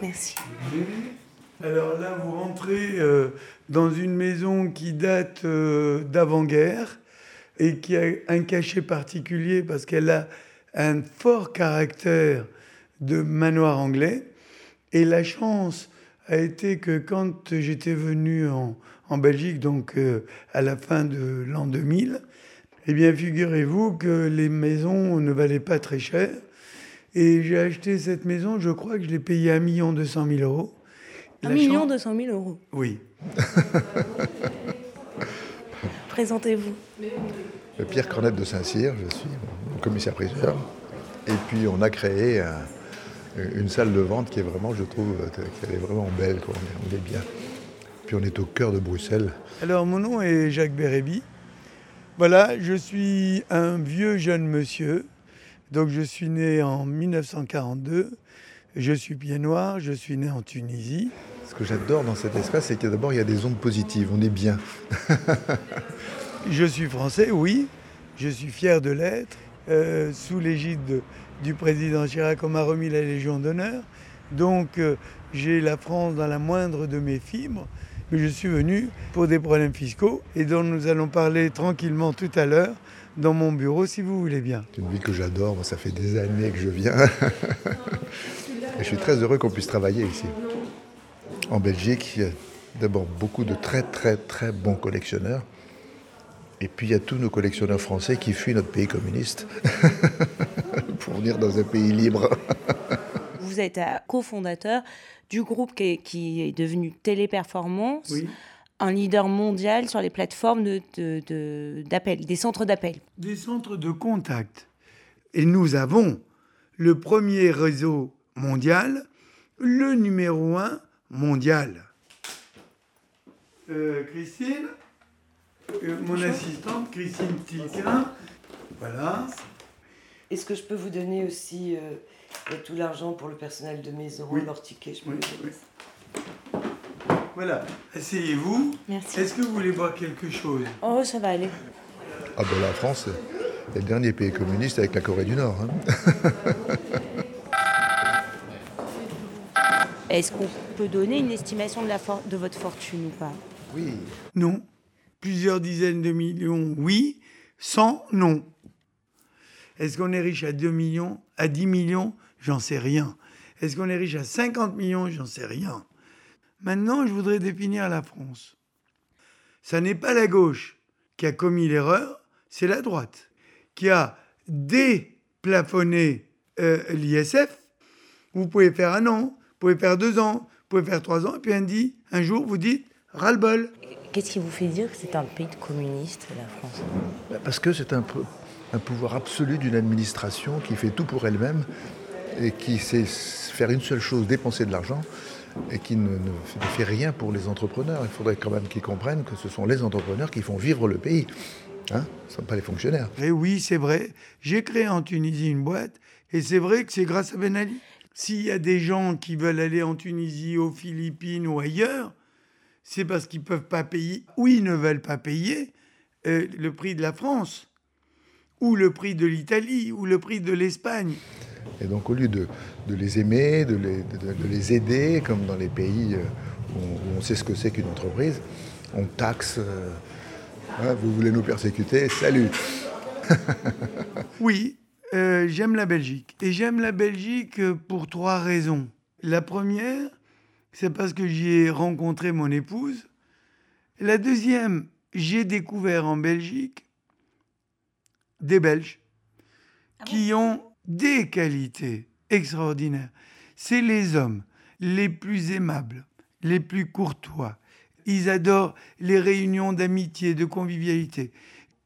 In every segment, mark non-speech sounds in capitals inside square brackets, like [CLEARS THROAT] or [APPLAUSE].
Merci. Alors là, vous rentrez euh, dans une maison qui date euh, d'avant-guerre et qui a un cachet particulier parce qu'elle a un fort caractère de manoir anglais. Et la chance a été que quand j'étais venu en, Belgique, donc euh, à la fin de l'an 2000, eh bien, figurez-vous que les maisons ne valaient pas très cher. Et j'ai acheté cette maison, je crois que je l'ai payée 1 200 000 euros. 1 million 200 000 euros. Oui. [LAUGHS] Présentez-vous. Pierre Cornette de Saint-Cyr, je suis commissaire-priseur. Et puis on a créé une salle de vente qui est vraiment, je trouve, qu'elle est vraiment belle, On, est, bien. Puis on est au cœur de Bruxelles. Alors mon nom est Jacques Bérébi. Voilà, je suis un vieux jeune monsieur. Donc je suis né en 1942. Je suis pied noir, je suis né en Tunisie. Ce que j'adore dans cet espace, c'est que d'abord il y a des ondes positives, on est bien. [LAUGHS] je suis français, oui. Je suis fier de l'être. Euh, sous l'égide du président Chirac, on m'a remis la Légion d'honneur. Donc euh, j'ai la France dans la moindre de mes fibres. Mais je suis venu pour des problèmes fiscaux et dont nous allons parler tranquillement tout à l'heure dans mon bureau si vous voulez bien. C'est une ville que j'adore, ça fait des années que je viens. [LAUGHS] et je suis très heureux qu'on puisse travailler ici. En Belgique, il y a d'abord beaucoup de très très très bons collectionneurs. Et puis il y a tous nos collectionneurs français qui fuient notre pays communiste [LAUGHS] pour venir dans un pays libre. Vous êtes cofondateur du groupe qui est, devenu Téléperformance, un leader mondial sur les plateformes d'appel, de, des centres d'appel. Des centres de contact. Et nous avons le premier réseau mondial, le numéro un mondial. Euh, Christine euh, mon assistante, Christine Tilquin. Voilà. Est-ce que je peux vous donner aussi euh, tout l'argent pour le personnel de maison, oui. leur ticket je peux Voilà, asseyez-vous. Merci. Est-ce que vous voulez boire quelque chose? Oh, ça va aller. Ah ben la France est le dernier pays communiste avec la Corée du Nord. Hein. [LAUGHS] Est-ce qu'on peut donner une estimation de, la de votre fortune ou pas? Oui. Non plusieurs dizaines de millions, oui, 100, non. Est-ce qu'on est riche à 2 millions À 10 millions? J'en sais rien. Est-ce qu'on est riche à 50 millions? J'en sais rien. Maintenant, je voudrais définir la France. Ça n'est pas la gauche qui a commis l'erreur, c'est la droite qui a déplafonné euh, l'ISF. Vous pouvez faire un an, vous pouvez faire deux ans, vous pouvez faire trois ans, et puis un, dit, un jour, vous dites ras-le-bol. Qu'est-ce qui vous fait dire que c'est un pays de communistes, la France? Bah, Parce que c'est un, un, pouvoir absolu d'une administration qui fait tout pour elle-même et qui sait faire une seule chose, dépenser de l'argent, et qui ne, fait rien pour les entrepreneurs. Il faudrait quand même qu'ils comprennent que ce sont les entrepreneurs qui font vivre le pays. Hein ce ne sont pas les fonctionnaires. Et oui, c'est vrai. J'ai créé en Tunisie une boîte, et c'est vrai que c'est grâce à Ben Ali. S'il y a des gens qui veulent aller en Tunisie, aux Philippines ou ailleurs, c'est parce qu'ils ne peuvent pas payer ou ils ne veulent pas payer euh, le prix de la France, ou le prix de l'Italie, ou le prix de l'Espagne. Et donc au lieu de, les aimer, de les, aider, comme dans les pays euh, où on, sait ce que c'est qu'une entreprise, on taxe. Euh, hein, vous voulez nous persécuter Salut [LAUGHS] Oui, j'aime la Belgique. Et j'aime la Belgique pour trois raisons. La première, c'est parce que j'y ai rencontré mon épouse. La deuxième, j'ai découvert en Belgique des Belges ah qui ont des qualités extraordinaires. C'est les hommes les plus aimables, les plus courtois. Ils adorent les réunions d'amitié, de convivialité.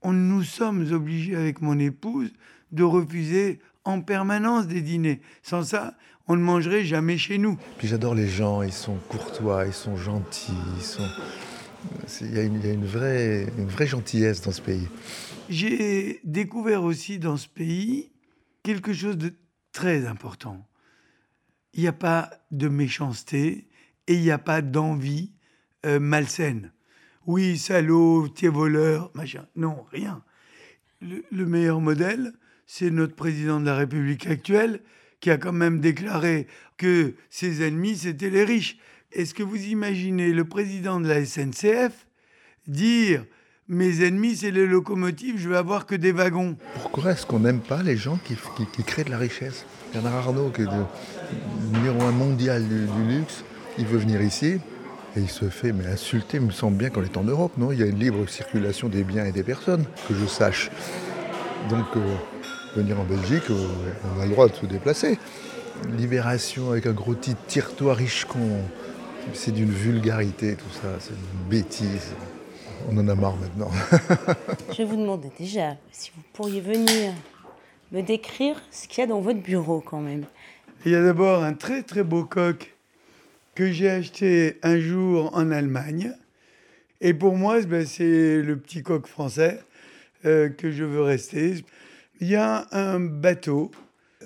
On, nous sommes obligés avec mon épouse de refuser en permanence des dîners. Sans ça, on ne mangerait jamais chez nous. Puis j'adore les gens, ils sont courtois, ils sont gentils, ils sont... Il y a, une, vraie, une vraie gentillesse dans ce pays. J'ai découvert aussi dans ce pays quelque chose de très important. Il n'y a pas de méchanceté et il n'y a pas d'envie euh, malsaine. Oui, salaud, t'es voleur, machin. Non, rien. le meilleur modèle, c'est notre président de la République actuelle qui a quand même déclaré que ses ennemis, c'était les riches. Est-ce que vous imaginez le président de la SNCF dire mes ennemis, c'est les locomotives, je vais avoir que des wagons. Pourquoi est-ce qu'on n'aime pas les gens qui, créent de la richesse? Bernard Arnault, qui est le numéro un mondial du, luxe, il veut venir ici et il se fait mais insulter. Il me semble bien qu'on est en Europe, non? Il y a une libre circulation des biens et des personnes, que je sache. Donc, euh, venir en Belgique, euh, on a le droit de se déplacer. Libération avec un gros titre, tire-toi riche con. C'est d'une vulgarité tout ça, c'est une bêtise. On en a marre maintenant. [LAUGHS] Je vous demandais déjà si vous pourriez venir me décrire ce qu'il y a dans votre bureau quand même. Il y a d'abord un très très beau coq que j'ai acheté un jour en Allemagne. Et pour moi, ben, c'est le petit coq français euh, que je veux rester. Il y a un bateau.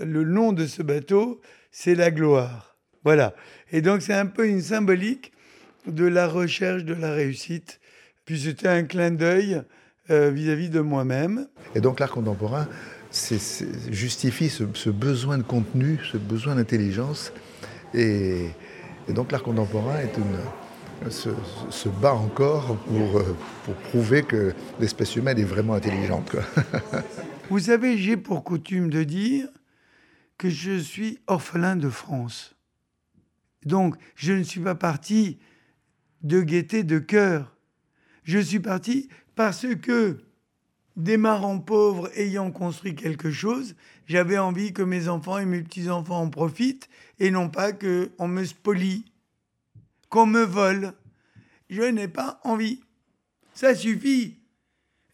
Le nom de ce bateau, c'est la gloire. Voilà. Et donc, c'est un peu une symbolique de la recherche de la réussite puis c'était un clin d'œil euh, vis-à-vis de moi-même. Et donc l'art contemporain justifie ce, besoin de contenu, ce besoin d'intelligence. Et, donc l'art contemporain est une, se, bat encore pour, euh, pour prouver que l'espèce humaine est vraiment intelligente. [LAUGHS] Vous savez, j'ai pour coutume de dire que je suis orphelin de France. Donc, je ne suis pas parti de gaieté de cœur. Je suis parti parce que, démarrant pauvre, ayant construit quelque chose, j'avais envie que mes enfants et mes petits-enfants en profitent et non pas qu'on me spolie, qu'on me vole. Je n'ai pas envie. Ça suffit.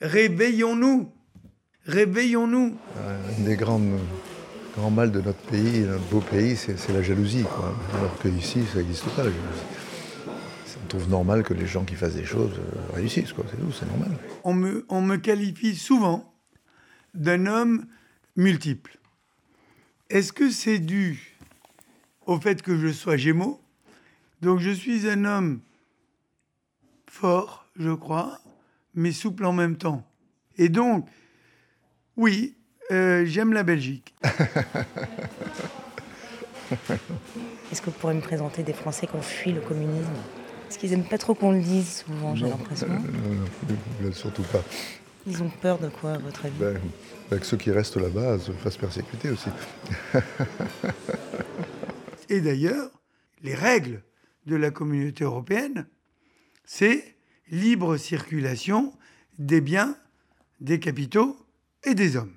Réveillons-nous. Réveillons-nous. Un des grands, grands mal de notre pays, notre beau pays, c'est la jalousie. Quoi. Alors qu'ici, ça n'existe pas la jalousie trouve normal que les gens qui fassent des choses euh, réussissent, quoi. C'est tout, c'est normal. On me, on me qualifie souvent d'un homme multiple. Est-ce que c'est dû au fait que je sois Gémeaux? Donc je suis un homme fort, je crois, mais souple en même temps. Et donc, oui, euh, j'aime la Belgique. [LAUGHS] Est-ce que vous pourriez me présenter des Français qui ont fui le communisme? Parce qu'ils n'aiment pas trop qu'on le dise souvent, j'ai l'impression. Non, surtout pas. Ils ont peur de quoi, à votre avis? Ben, ben, Que ceux qui restent là-bas se fassent persécuter aussi. [LAUGHS] Et d'ailleurs, les règles de la communauté européenne, c'est libre circulation des biens, des capitaux et des hommes.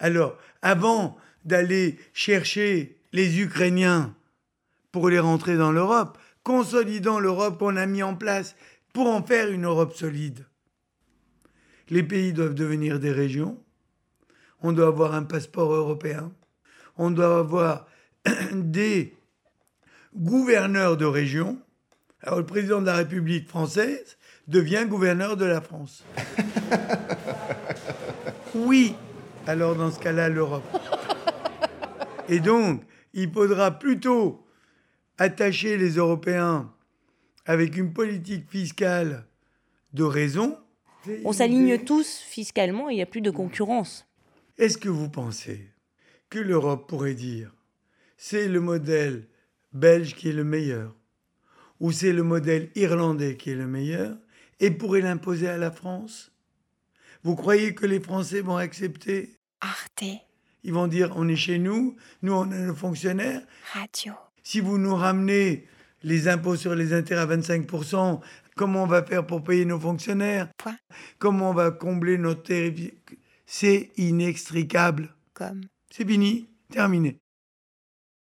Alors, avant d'aller chercher les Ukrainiens pour les rentrer dans l'Europe, consolidant l'Europe qu'on a mis en place pour en faire une Europe solide. Les pays doivent devenir des régions. On doit avoir un passeport européen. On doit avoir [CLEARS THROAT] des gouverneurs de région. Alors le président de la République française devient gouverneur de la France. [LAUGHS] Oui, alors dans ce cas-là, l'Europe. Et donc, il faudra plutôt attacher les Européens avec une politique fiscale de raison. On s'aligne tous fiscalement il n'y a plus de concurrence. Est-ce que vous pensez que l'Europe pourrait dire c'est le modèle belge qui est le meilleur ou c'est le modèle irlandais qui est le meilleur et pourrait l'imposer à la France? Vous croyez que les Français vont accepter? Arte. Ils vont dire on est chez nous, nous on est nos fonctionnaires. Radio. Si vous nous ramenez les impôts sur les intérêts à 25%, comment on va faire pour payer nos fonctionnaires? Comment on va combler nos territoires C'est inextricable. Comme? C'est fini, terminé.